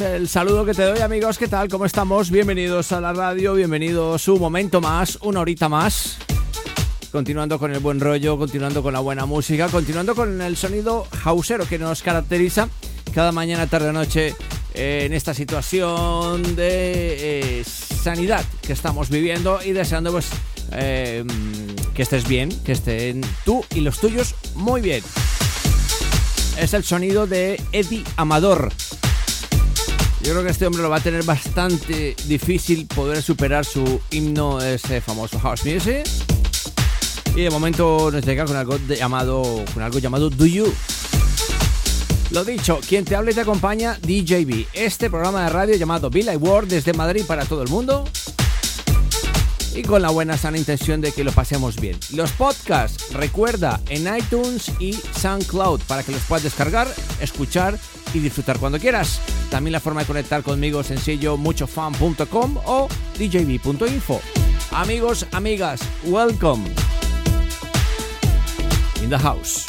El saludo que te doy amigos, ¿qué tal? ¿Cómo estamos? Bienvenidos a la radio, bienvenidos un momento más, una horita más. Continuando con el buen rollo, continuando con la buena música, continuando con el sonido hausero que nos caracteriza cada mañana, tarde o noche en esta situación de eh, sanidad que estamos viviendo y deseando pues eh, que estés bien, que estén tú y los tuyos muy bien. Es el sonido de Eddie Amador. Yo creo que este hombre lo va a tener bastante difícil poder superar su himno, ese famoso House Music. Y de momento nos llega con algo llamado, con algo llamado Do You. Lo dicho, quien te habla y te acompaña, DJB. Este programa de radio llamado Bill World desde Madrid para todo el mundo. Y con la buena sana intención de que lo pasemos bien. Los podcasts, recuerda, en iTunes y SoundCloud para que los puedas descargar, escuchar y disfrutar cuando quieras. También la forma de conectar conmigo sencillo muchofan.com o djb.info. Amigos, amigas, welcome in the house.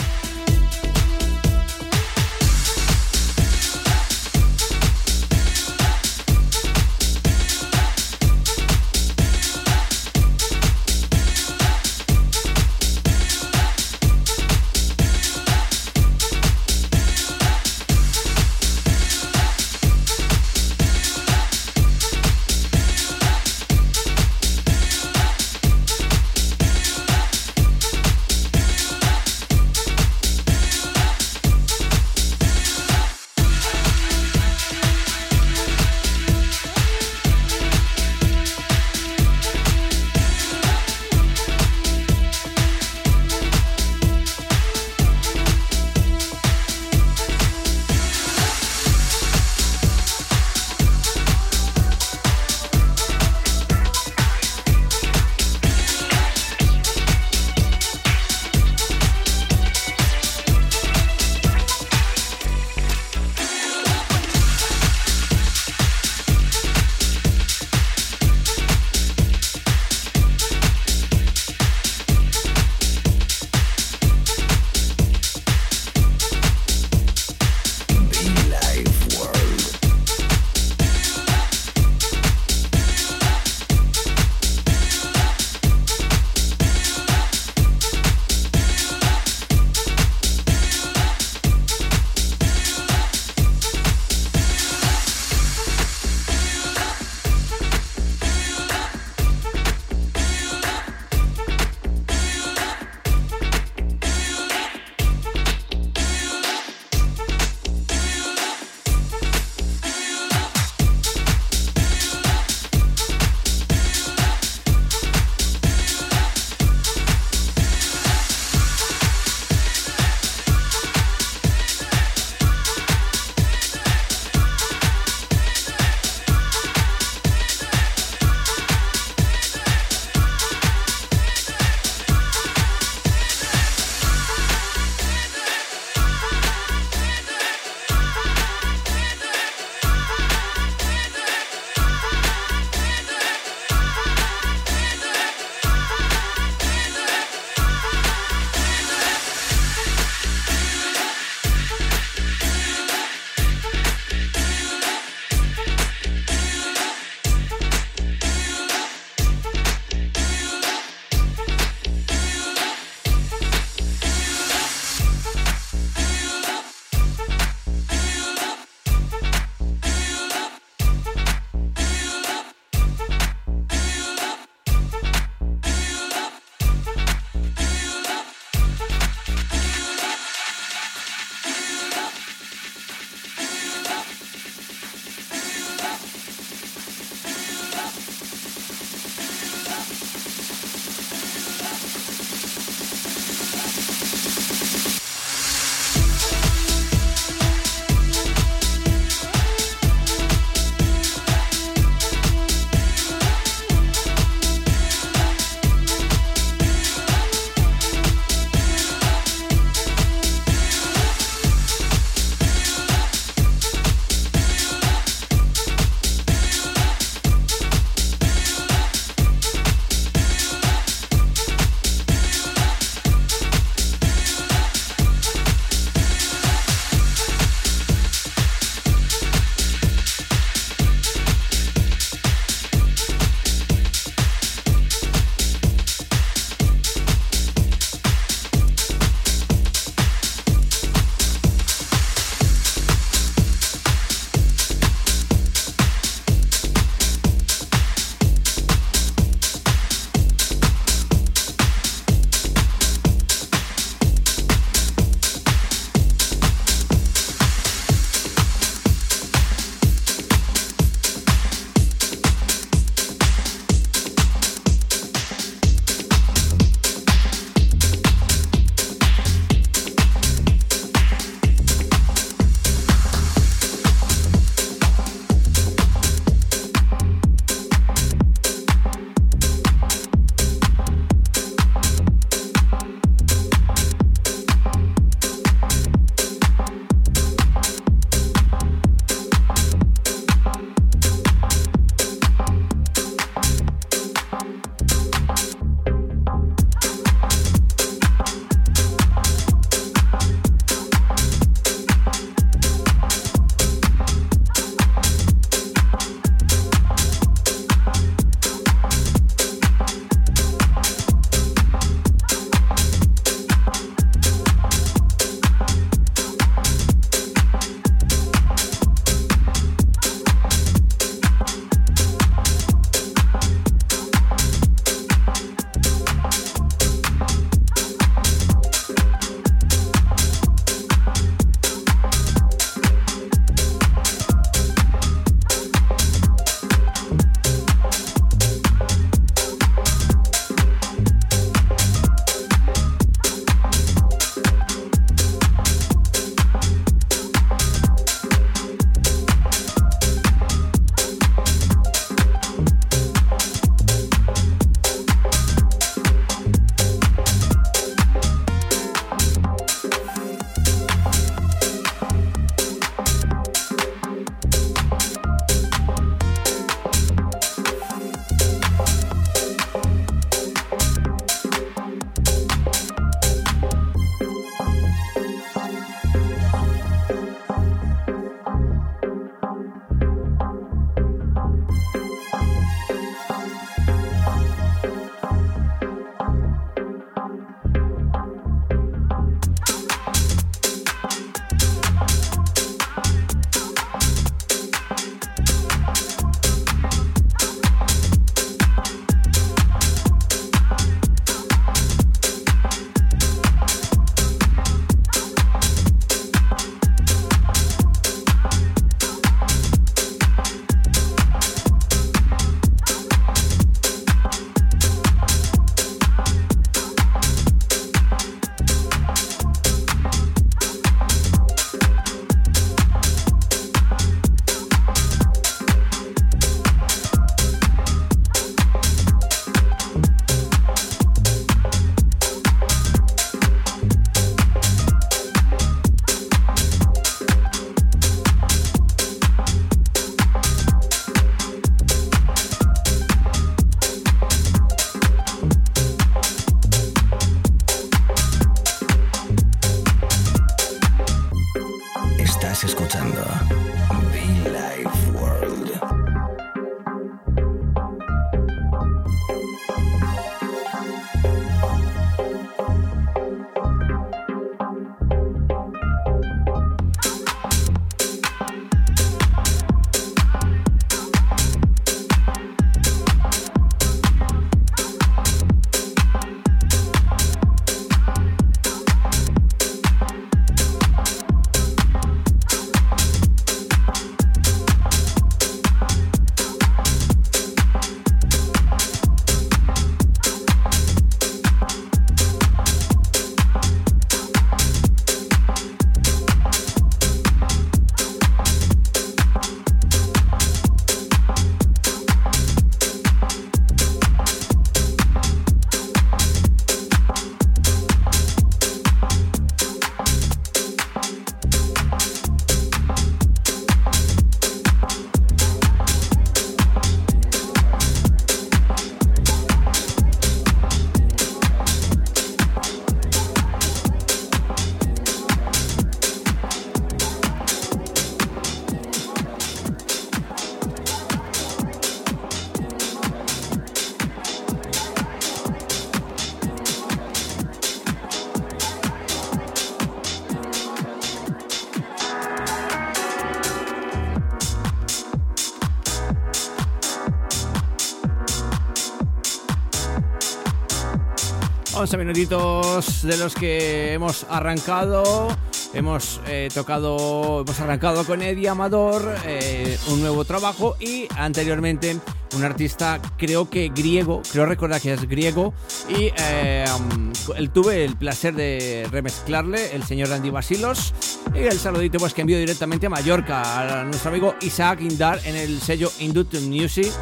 11 minutitos de los que hemos arrancado. Hemos eh, tocado, hemos arrancado con Eddie Amador, eh, un nuevo trabajo y anteriormente un artista creo que griego, creo recordar que es griego y eh, um, tuve el placer de remezclarle, el señor Andy Basilos y el saludito pues que envío directamente a Mallorca a nuestro amigo Isaac Indar en el sello Indut Music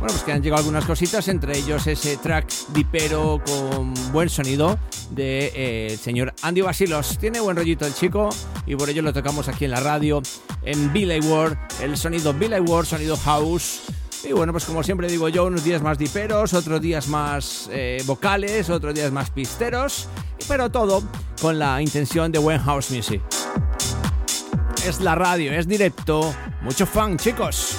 bueno, pues que han llegado algunas cositas, entre ellos ese track dipero con buen sonido de eh, señor Andy Basilos. Tiene buen rollito el chico y por ello lo tocamos aquí en la radio, en Billy Ward, el sonido Billy Ward, sonido house. Y bueno, pues como siempre digo yo, unos días más diperos, otros días más eh, vocales, otros días más pisteros, pero todo con la intención de buen house music. Es la radio, es directo, mucho fan, chicos.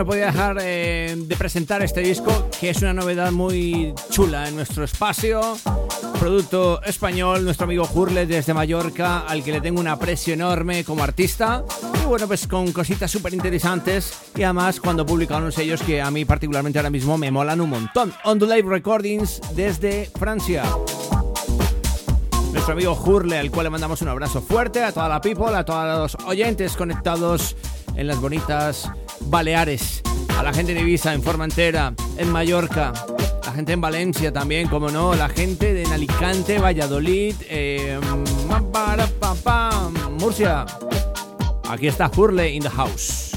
No podía dejar eh, de presentar este disco, que es una novedad muy chula en nuestro espacio. Producto español, nuestro amigo Hurle desde Mallorca, al que le tengo un aprecio enorme como artista. Y bueno, pues con cositas súper interesantes. Y además, cuando publican unos sellos que a mí, particularmente ahora mismo, me molan un montón. On the Live Recordings desde Francia nuestro amigo Hurle, al cual le mandamos un abrazo fuerte a toda la people, a todos los oyentes conectados en las bonitas Baleares, a la gente de Ibiza, en Formentera, en Mallorca, la gente en Valencia también, como no, la gente de Alicante, Valladolid, eh, Murcia. Aquí está Hurle in the house.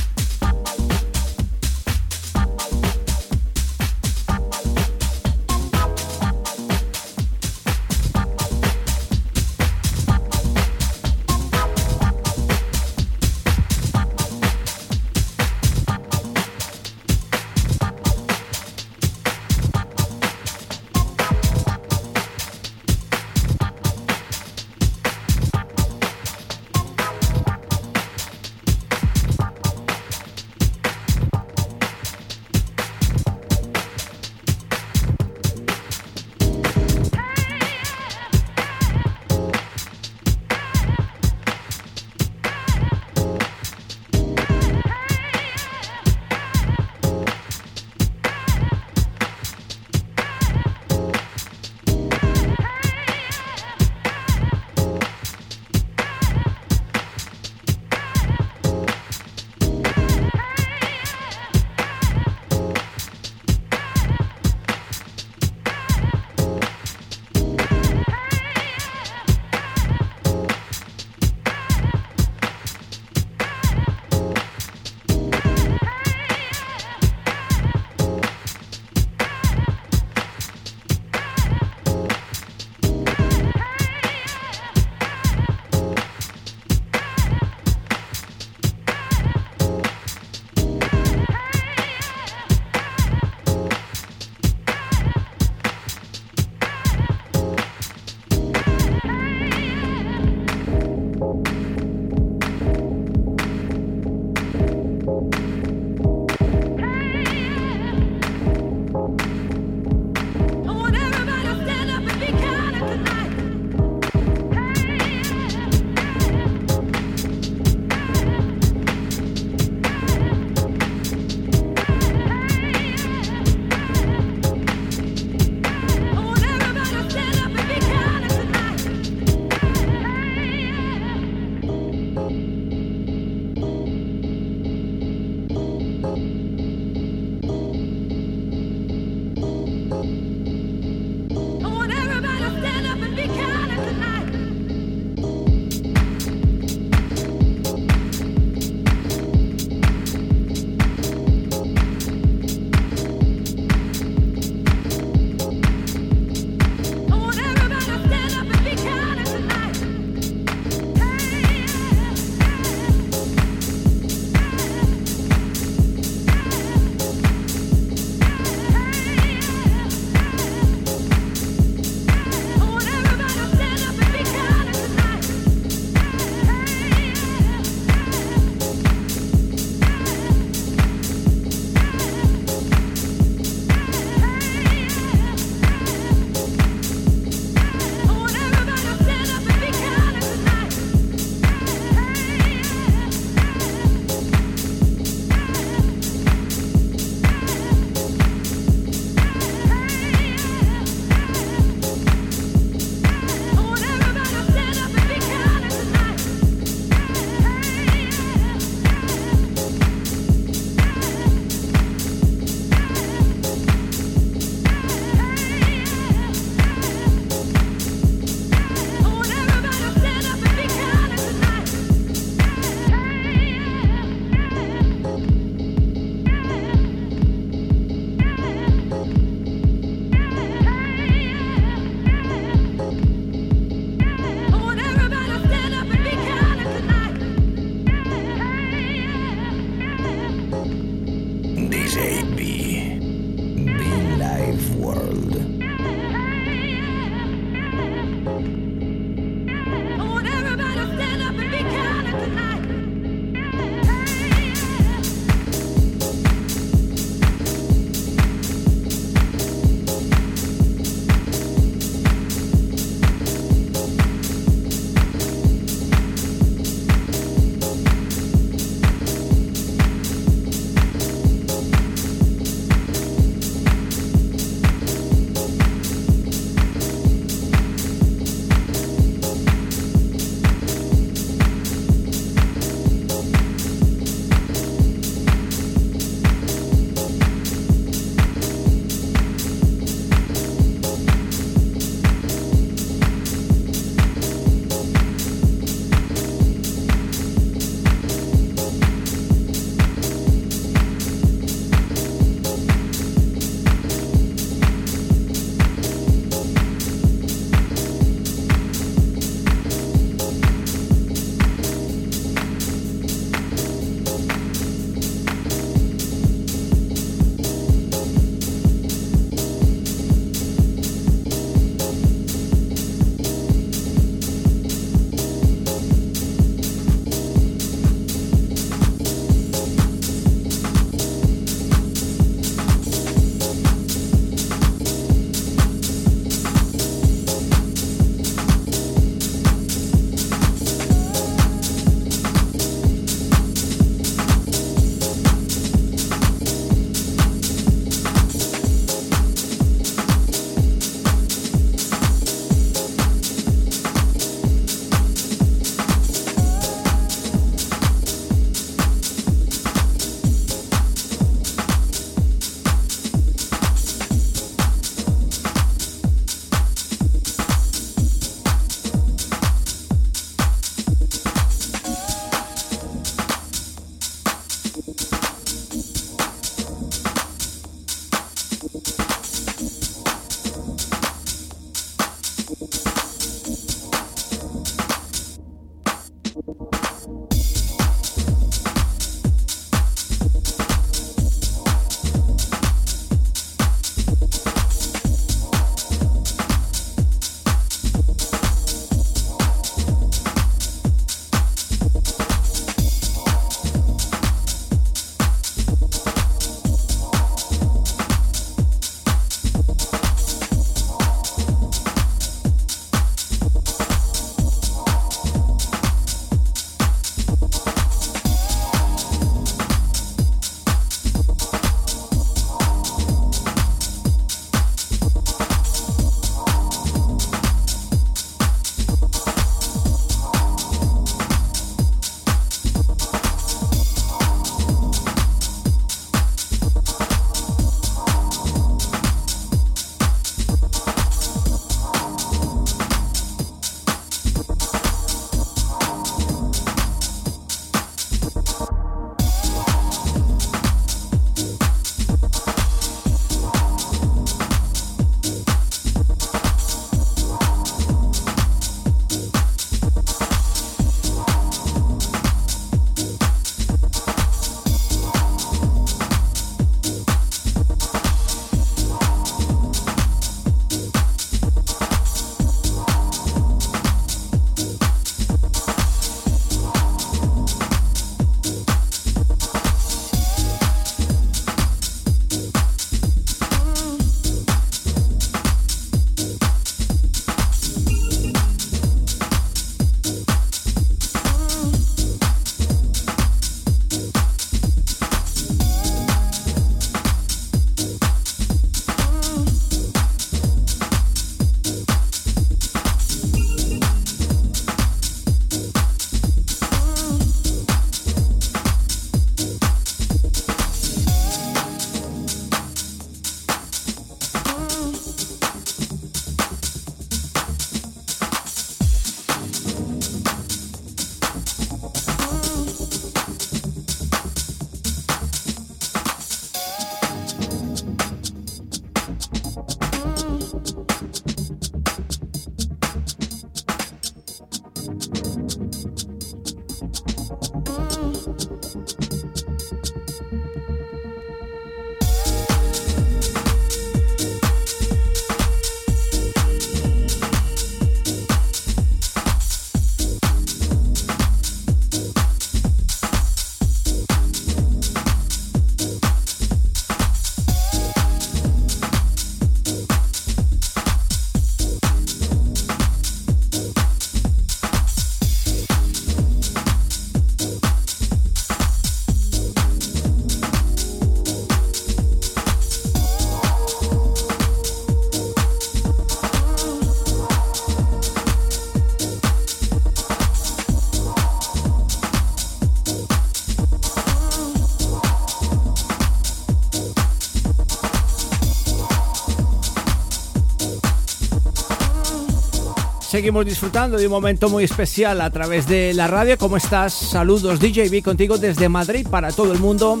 Seguimos disfrutando de un momento muy especial a través de la radio. ¿Cómo estás? Saludos DJB contigo desde Madrid para todo el mundo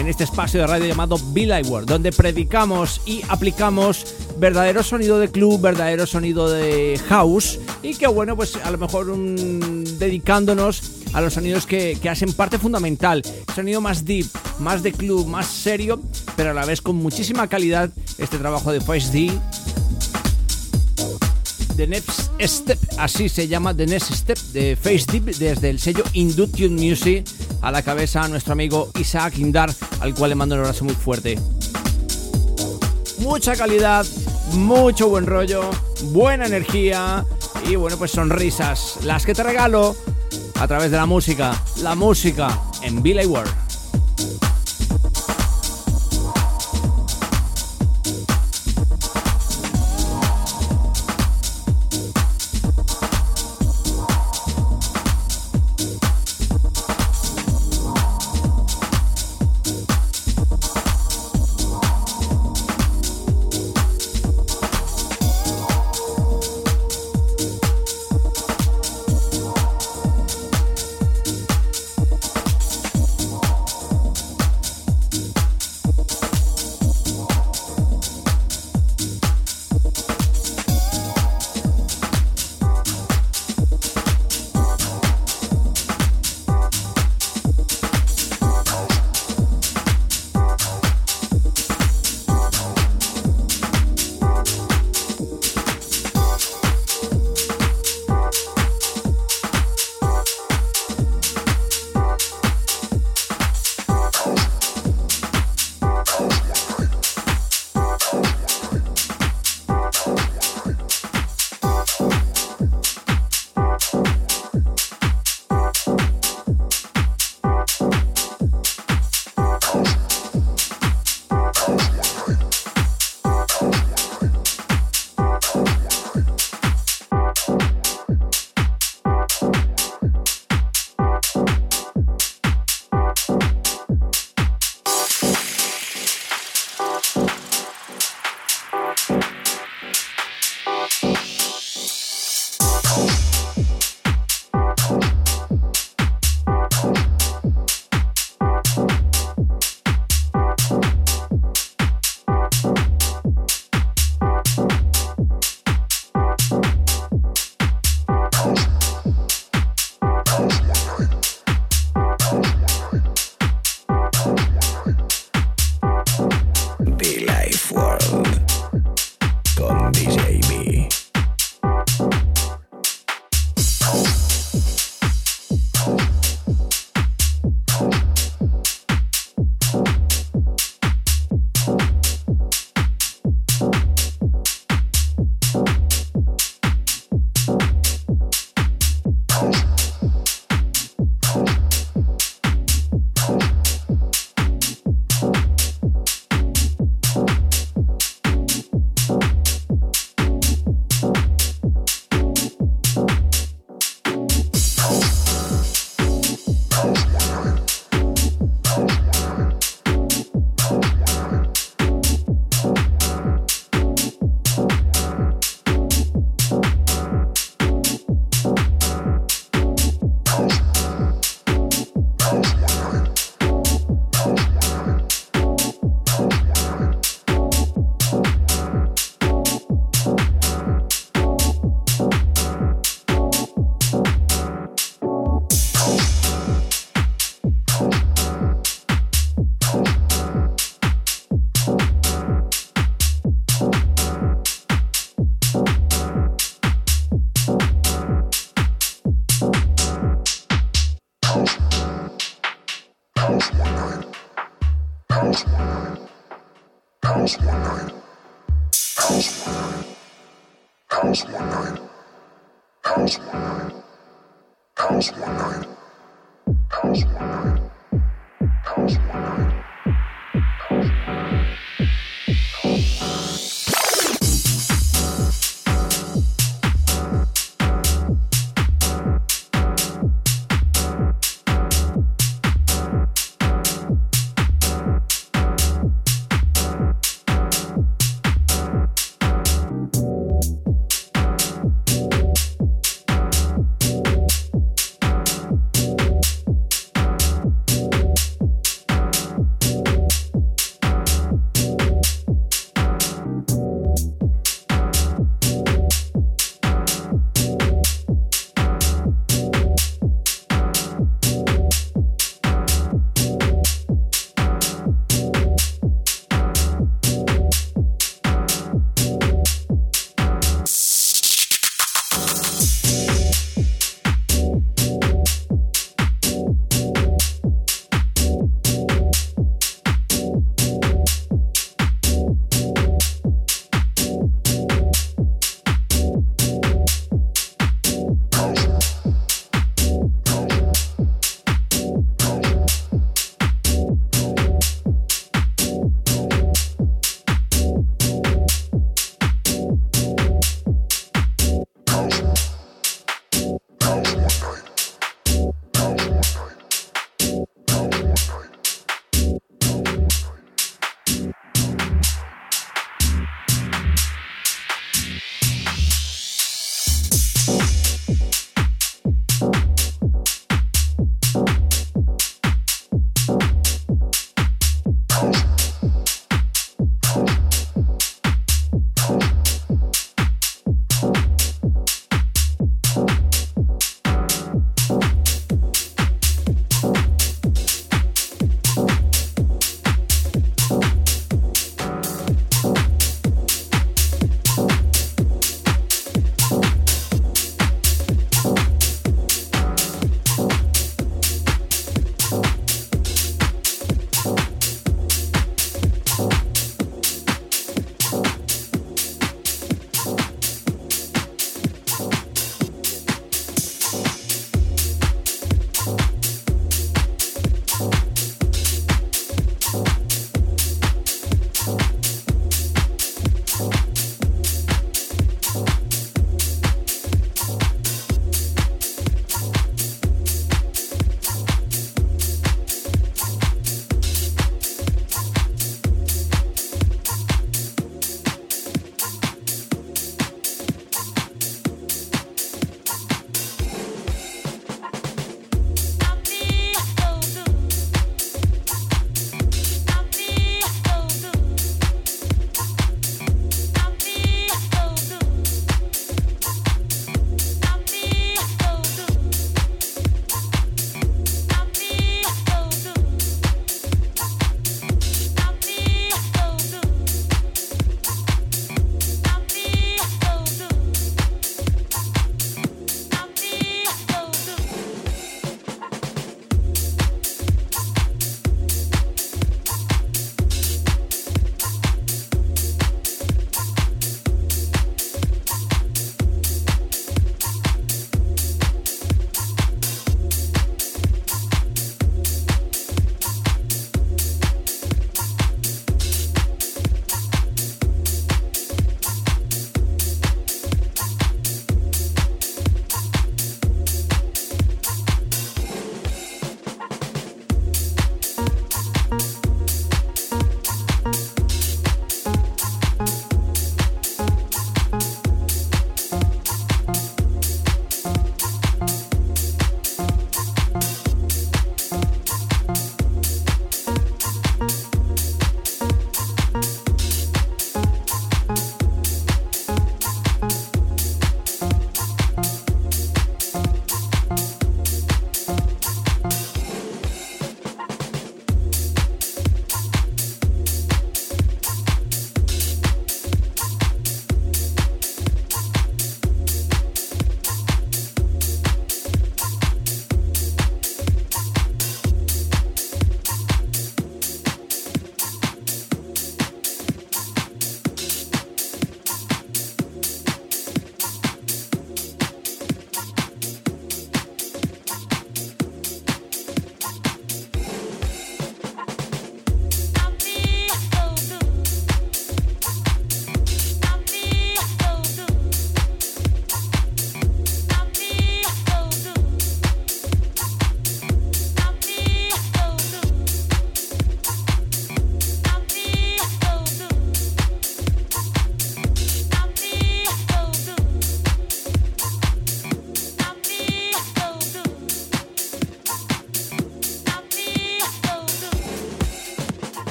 en este espacio de radio llamado Be Light World, donde predicamos y aplicamos verdadero sonido de club, verdadero sonido de house y que bueno, pues a lo mejor dedicándonos a los sonidos que, que, hacen parte fundamental, sonido más deep, más de club, más serio, pero a la vez con muchísima calidad este trabajo de Face D The Next Step, así se llama The Next Step de Face Deep desde el sello Induction Music a la cabeza a nuestro amigo Isaac Indar, al cual le mando un abrazo muy fuerte. Mucha calidad, mucho buen rollo, buena energía y bueno, pues sonrisas, las que te regalo a través de la música, la música en Billy World.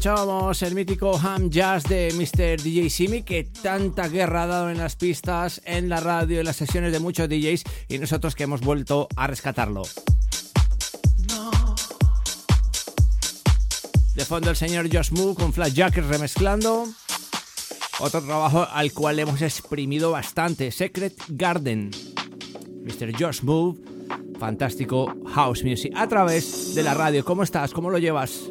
Escuchábamos el mítico Ham Jazz de Mr. DJ Simi que tanta guerra ha dado en las pistas, en la radio, en las sesiones de muchos DJs y nosotros que hemos vuelto a rescatarlo. De fondo el señor Josh Moo con Flash Jacket remezclando. Otro trabajo al cual hemos exprimido bastante, Secret Garden. Mr. Josh Move, fantástico house music a través de la radio. ¿Cómo estás? ¿Cómo lo llevas?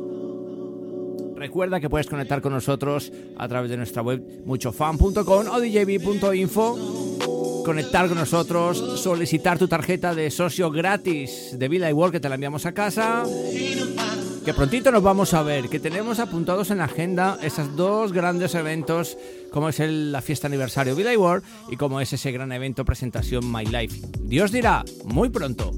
Recuerda que puedes conectar con nosotros a través de nuestra web muchofan.com o djb.info. Conectar con nosotros, solicitar tu tarjeta de socio gratis de Vida y Work que te la enviamos a casa. Que prontito nos vamos a ver, que tenemos apuntados en la agenda esos dos grandes eventos, como es la fiesta aniversario Vida y Work y como es ese gran evento presentación My Life. Dios dirá, muy pronto.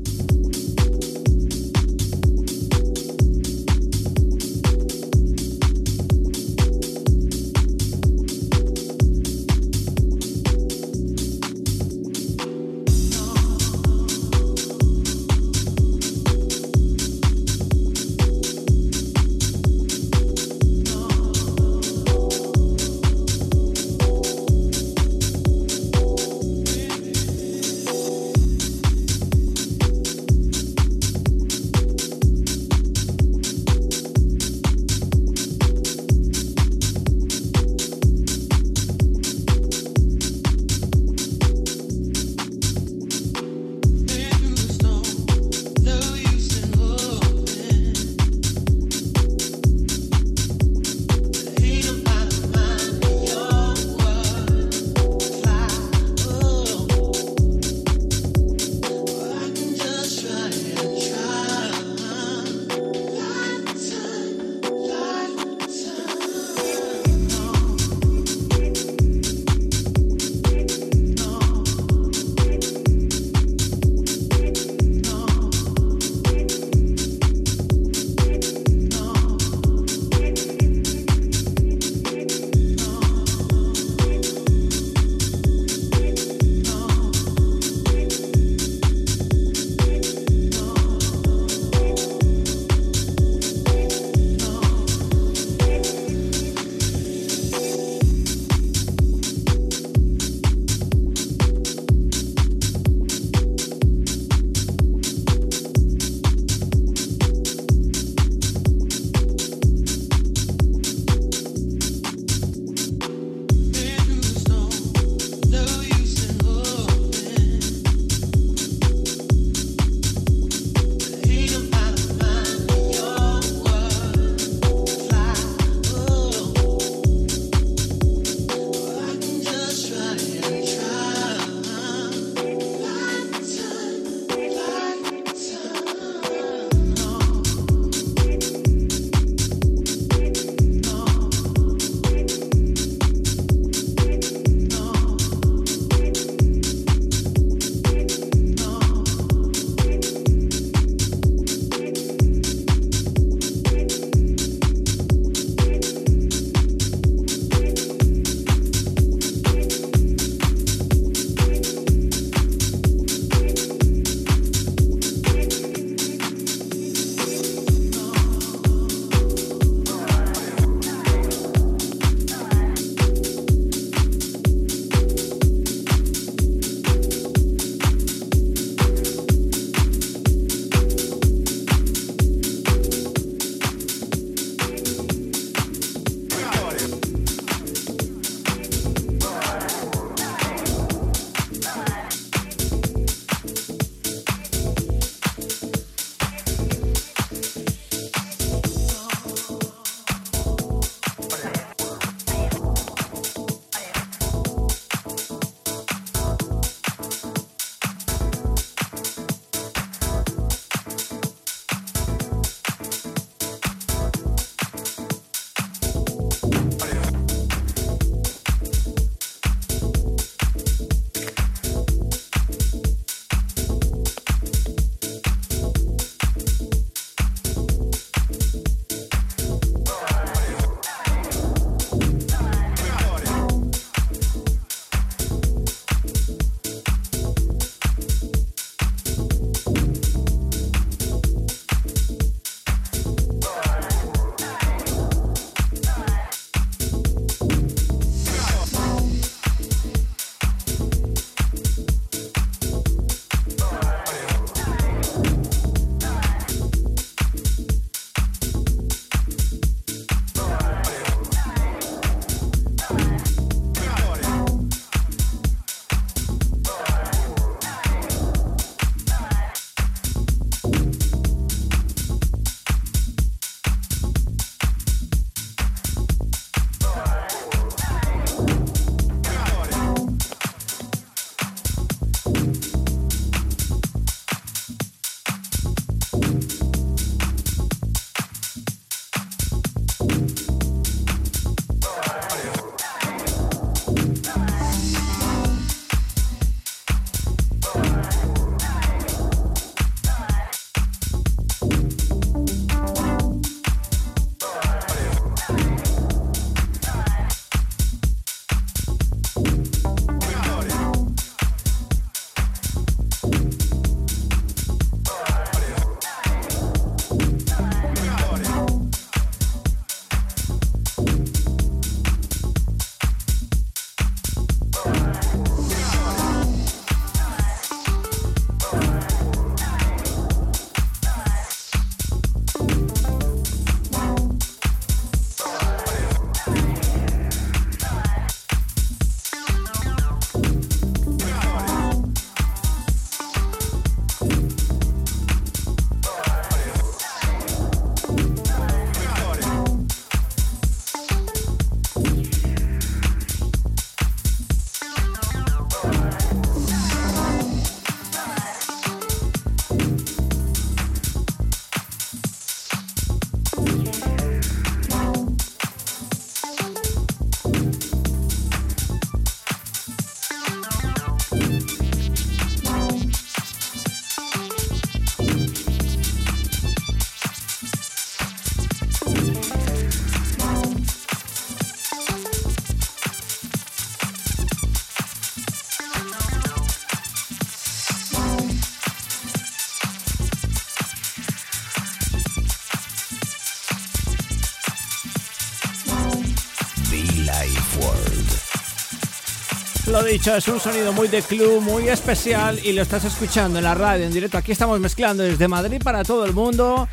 Dicho, es un sonido muy de club, muy especial y lo estás escuchando en la radio en directo. Aquí estamos mezclando desde Madrid para todo el mundo.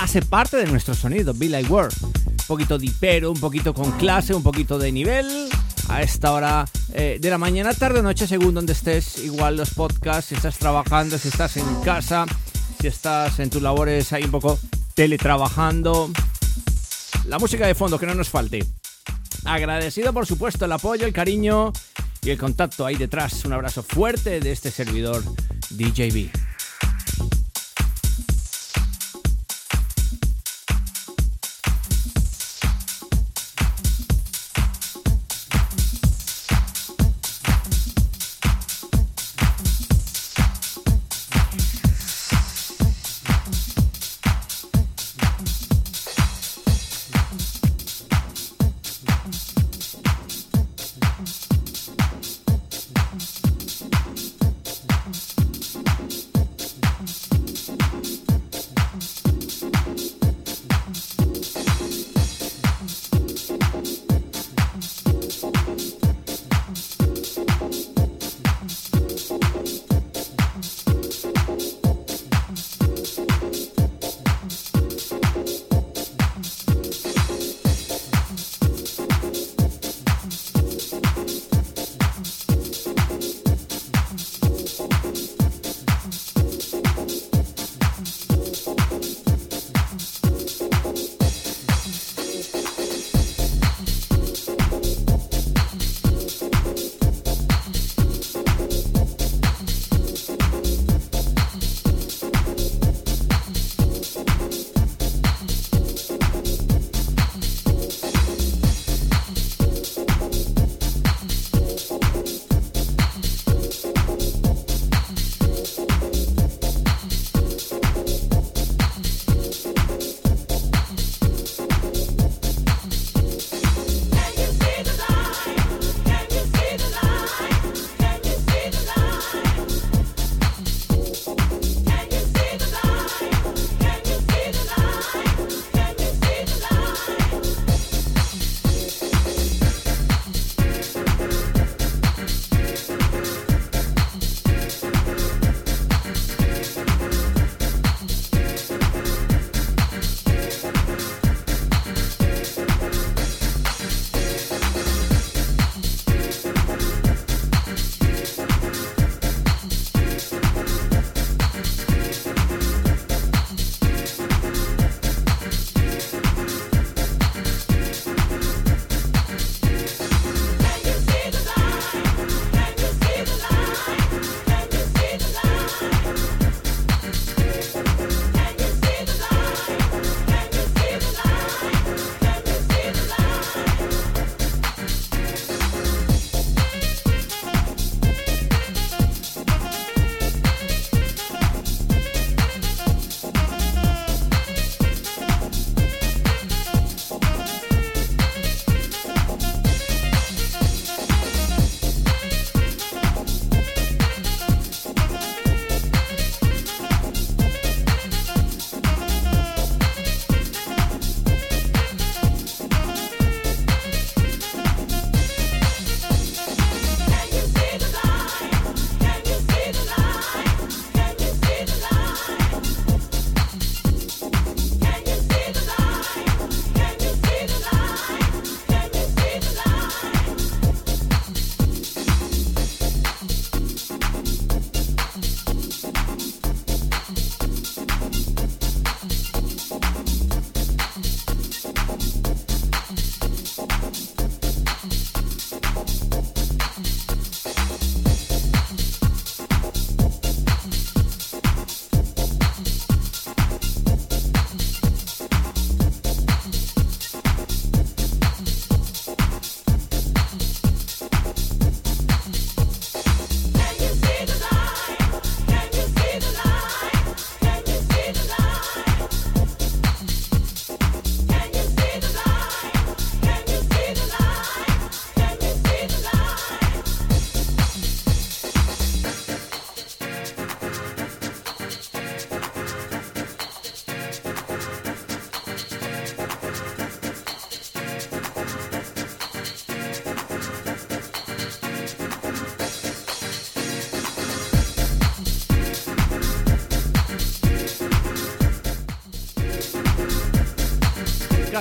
Hace parte de nuestro sonido, Be Like World. Un poquito dipero, un poquito con clase, un poquito de nivel. A esta hora eh, de la mañana, tarde, noche, según donde estés. Igual los podcasts, si estás trabajando, si estás en casa, si estás en tus labores ahí un poco teletrabajando. La música de fondo, que no nos falte. Agradecido, por supuesto, el apoyo, el cariño y el contacto ahí detrás. Un abrazo fuerte de este servidor DJB.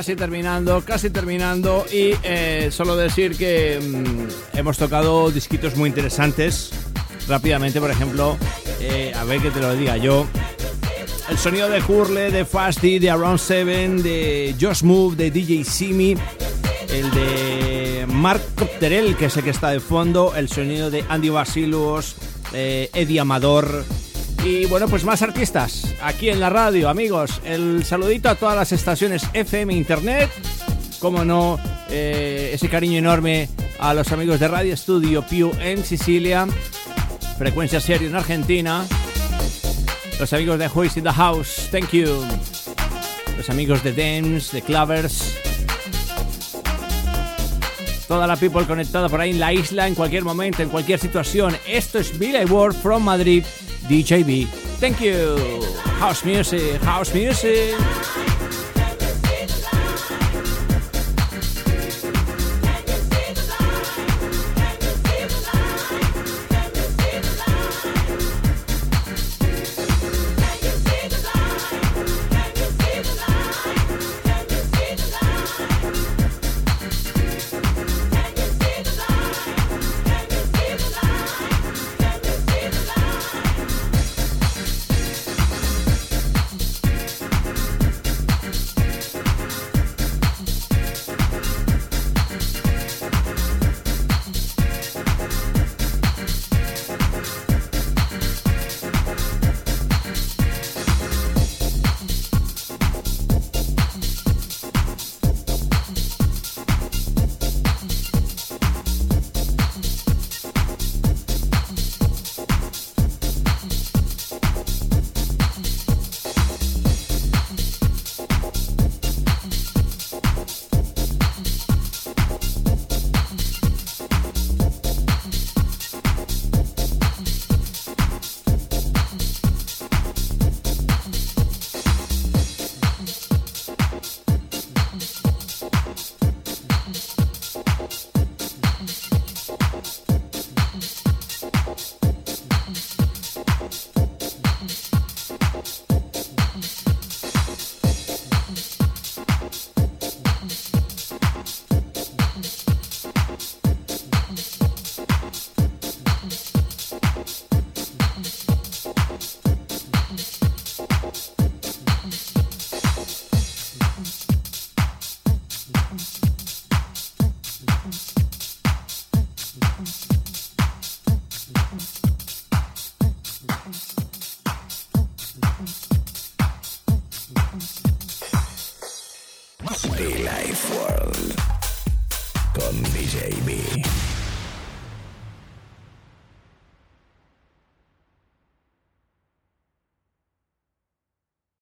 Casi terminando, casi terminando y eh, solo decir que mm, hemos tocado disquitos muy interesantes. Rápidamente, por ejemplo, eh, a ver que te lo diga yo. El sonido de Hurle, de Fasty, de Around 7, de Josh Move, de DJ Simi, el de Mark Copterel, que es el que está de fondo, el sonido de Andy Basilos, eh, Eddie Amador, y bueno, pues más artistas aquí en la radio, amigos. El saludito a todas las estaciones FM Internet. Como no, eh, ese cariño enorme a los amigos de Radio Studio Pew en Sicilia. Frecuencia Serio en Argentina. Los amigos de Hoist in the House, thank you. Los amigos de Dance, de Clavers. Toda la people conectada por ahí en la isla, en cualquier momento, en cualquier situación. Esto es Billy Ward from Madrid. DJB. Thank you. House music, house music.